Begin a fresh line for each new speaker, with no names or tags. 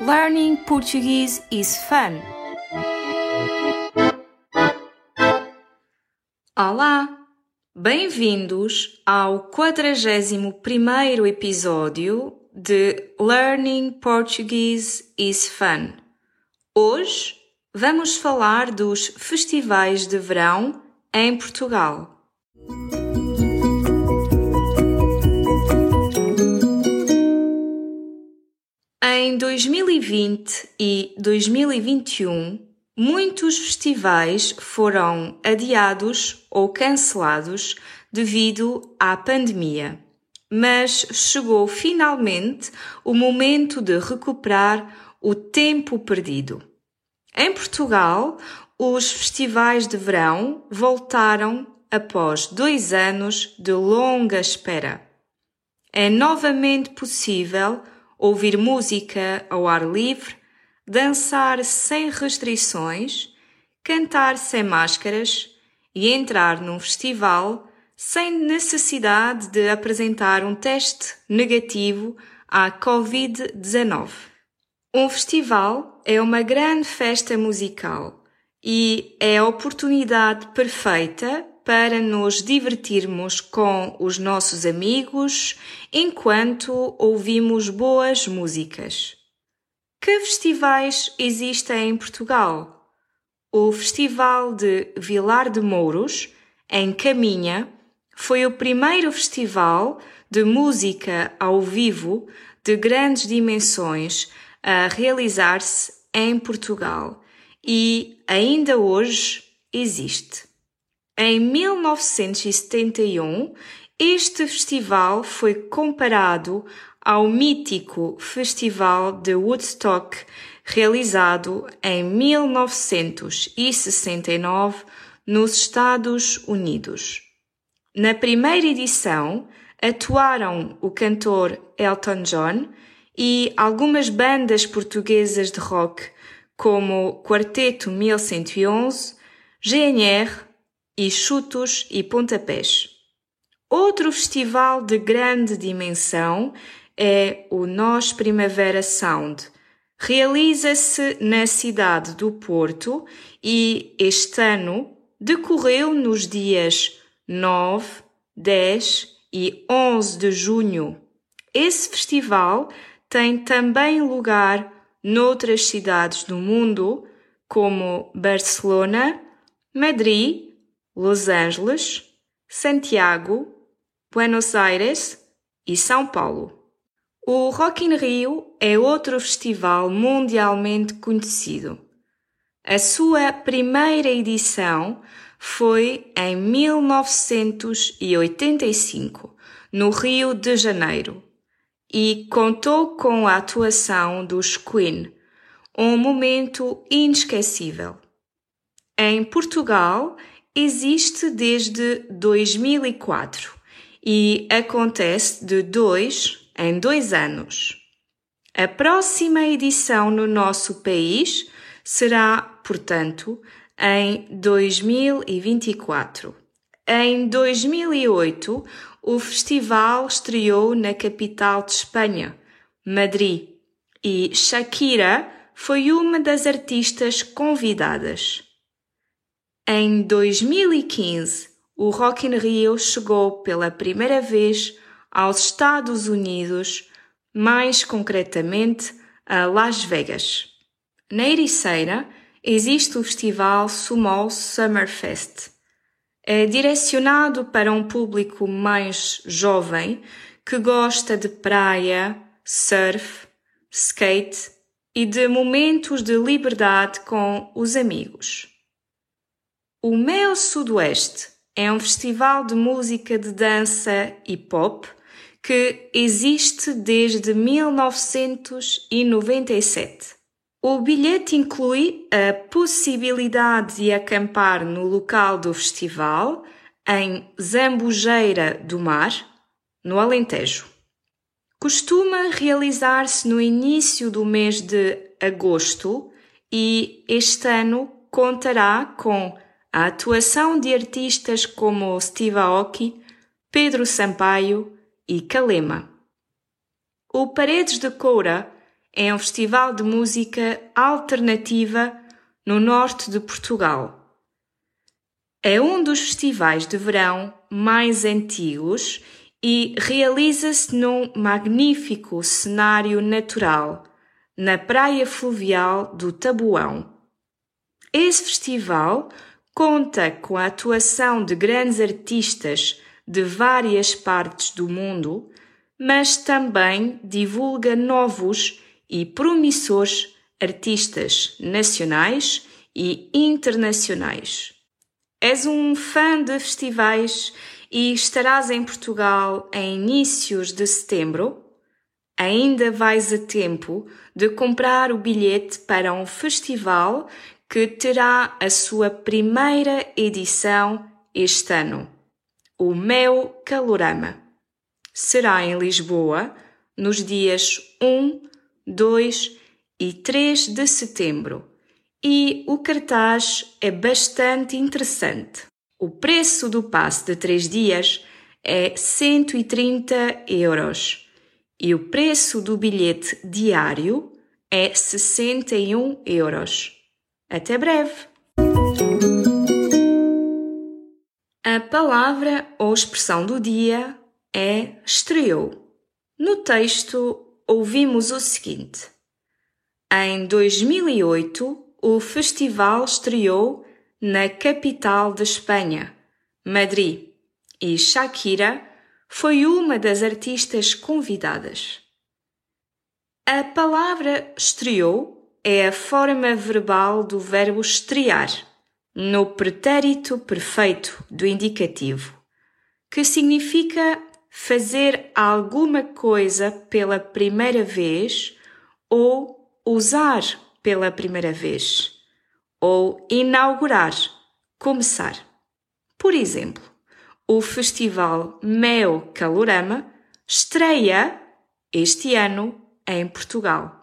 Learning Portuguese is fun. Olá! Bem-vindos ao 41 episódio de Learning Portuguese is Fun. Hoje vamos falar dos festivais de verão em Portugal. Em 2020 e 2021, muitos festivais foram adiados ou cancelados devido à pandemia. Mas chegou finalmente o momento de recuperar o tempo perdido. Em Portugal, os festivais de verão voltaram após dois anos de longa espera. É novamente possível ouvir música ao ar livre, dançar sem restrições, cantar sem máscaras e entrar num festival sem necessidade de apresentar um teste negativo à Covid-19. Um festival é uma grande festa musical e é a oportunidade perfeita para nos divertirmos com os nossos amigos enquanto ouvimos boas músicas. Que festivais existem em Portugal? O Festival de Vilar de Mouros, em Caminha, foi o primeiro festival de música ao vivo de grandes dimensões a realizar-se em Portugal e ainda hoje existe. Em 1971, este festival foi comparado ao mítico Festival de Woodstock realizado em 1969 nos Estados Unidos. Na primeira edição, atuaram o cantor Elton John e algumas bandas portuguesas de rock, como Quarteto 1111, GNR e chutos e pontapés. Outro festival de grande dimensão é o Nós Primavera Sound. Realiza-se na cidade do Porto e este ano decorreu nos dias 9, 10 e 11 de junho. Esse festival tem também lugar noutras cidades do mundo, como Barcelona, Madrid, Los Angeles, Santiago, Buenos Aires e São Paulo. O Rock in Rio é outro festival mundialmente conhecido. A sua primeira edição foi em 1985, no Rio de Janeiro, e contou com a atuação dos Queen, um momento inesquecível. Em Portugal, existe desde 2004 e acontece de dois em dois anos. A próxima edição no nosso país será, portanto, em 2024. Em 2008, o festival estreou na capital de Espanha, Madrid, e Shakira foi uma das artistas convidadas. Em 2015, o Rock in Rio chegou pela primeira vez aos Estados Unidos, mais concretamente a Las Vegas. Na Ericeira existe o festival Small Summer Fest. É direcionado para um público mais jovem que gosta de praia, surf, skate e de momentos de liberdade com os amigos. O Meo Sudoeste é um festival de música de dança e pop que existe desde 1997. O bilhete inclui a possibilidade de acampar no local do festival, em Zambujeira do Mar, no Alentejo. Costuma realizar-se no início do mês de agosto e este ano contará com a atuação de artistas como Steve Aoki, Pedro Sampaio e Kalema. O Paredes de Coura é um festival de música alternativa no norte de Portugal. É um dos festivais de verão mais antigos e realiza-se num magnífico cenário natural, na praia fluvial do Tabuão. Esse festival conta com a atuação de grandes artistas de várias partes do mundo, mas também divulga novos e promissores artistas nacionais e internacionais. És um fã de festivais e estarás em Portugal em inícios de setembro? Ainda vais a tempo de comprar o bilhete para um festival que terá a sua primeira edição este ano, o Meu Calorama. Será em Lisboa nos dias 1, 2 e 3 de setembro e o cartaz é bastante interessante. O preço do passe de 3 dias é 130 euros e o preço do bilhete diário é 61 euros. Até breve! A palavra ou expressão do dia é estreou. No texto, ouvimos o seguinte: Em 2008, o festival estreou na capital da Espanha, Madrid, e Shakira foi uma das artistas convidadas. A palavra estreou é a forma verbal do verbo estrear, no pretérito perfeito do indicativo, que significa fazer alguma coisa pela primeira vez ou usar pela primeira vez ou inaugurar, começar. Por exemplo, o festival Meo Calorama estreia este ano em Portugal.